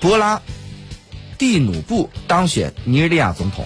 博拉蒂努布当选尼日利亚总统。